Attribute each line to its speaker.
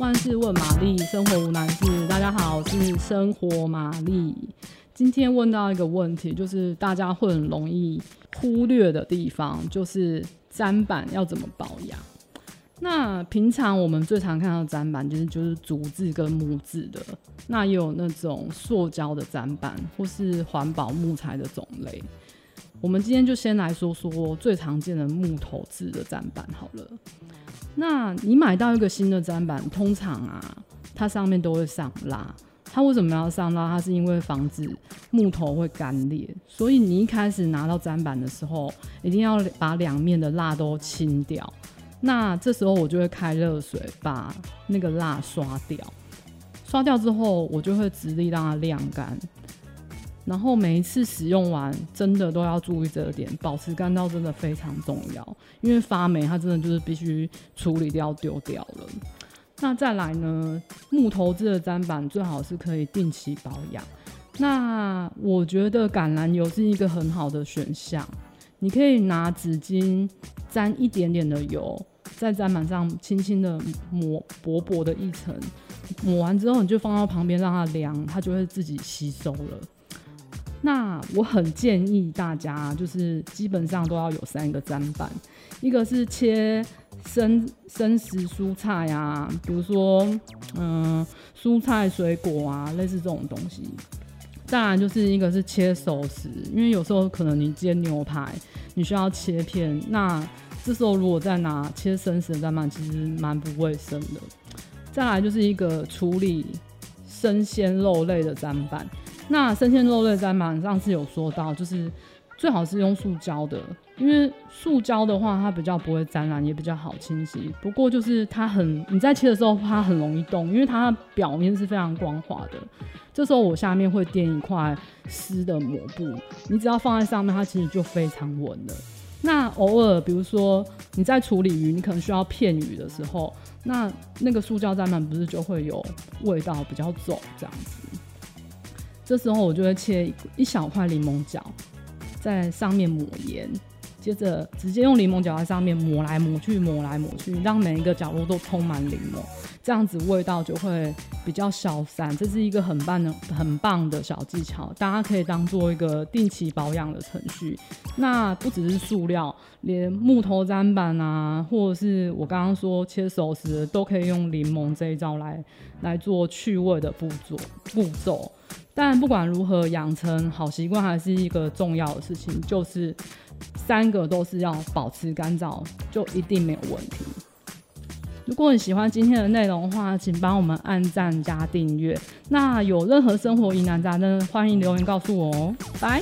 Speaker 1: 万事问玛丽，生活无难事。大家好，我是生活玛丽。今天问到一个问题，就是大家会很容易忽略的地方，就是砧板要怎么保养。那平常我们最常看到的砧板，就是就是竹子跟木质的，那也有那种塑胶的砧板，或是环保木材的种类。我们今天就先来说说最常见的木头制的砧板好了。那你买到一个新的砧板，通常啊，它上面都会上蜡。它为什么要上蜡？它是因为防止木头会干裂。所以你一开始拿到砧板的时候，一定要把两面的蜡都清掉。那这时候我就会开热水把那个蜡刷掉。刷掉之后，我就会直立让它晾干。然后每一次使用完，真的都要注意这点，保持干燥真的非常重要。因为发霉，它真的就是必须处理掉、丢掉了。那再来呢，木头制的砧板最好是可以定期保养。那我觉得橄榄油是一个很好的选项，你可以拿纸巾沾一点点的油，在砧板上轻轻的抹薄薄的一层，抹完之后你就放到旁边让它凉，它就会自己吸收了。那我很建议大家，就是基本上都要有三个砧板，一个是切生生食蔬菜啊，比如说嗯蔬菜水果啊，类似这种东西。当然就是一个是切熟食，因为有时候可能你煎牛排，你需要切片，那这时候如果再拿切生食的砧板，其实蛮不卫生的。再来就是一个处理生鲜肉类的砧板。那生鲜肉类砧板上次有说到，就是最好是用塑胶的，因为塑胶的话它比较不会沾染，也比较好清洗。不过就是它很，你在切的时候它很容易动，因为它表面是非常光滑的。这时候我下面会垫一块湿的抹布，你只要放在上面，它其实就非常稳了。那偶尔比如说你在处理鱼，你可能需要片鱼的时候，那那个塑胶砧板不是就会有味道比较重这样子。这时候我就会切一小块柠檬角，在上面抹盐，接着直接用柠檬角在上面抹来抹去，抹来抹去，让每一个角落都充满柠檬，这样子味道就会比较消散。这是一个很棒的、很棒的小技巧，大家可以当做一个定期保养的程序。那不只是塑料，连木头砧板啊，或者是我刚刚说切熟食，都可以用柠檬这一招来来做去味的步骤步骤。但不管如何，养成好习惯还是一个重要的事情，就是三个都是要保持干燥，就一定没有问题。如果你喜欢今天的内容的话，请帮我们按赞加订阅。那有任何生活疑难杂症，欢迎留言告诉我哦。拜。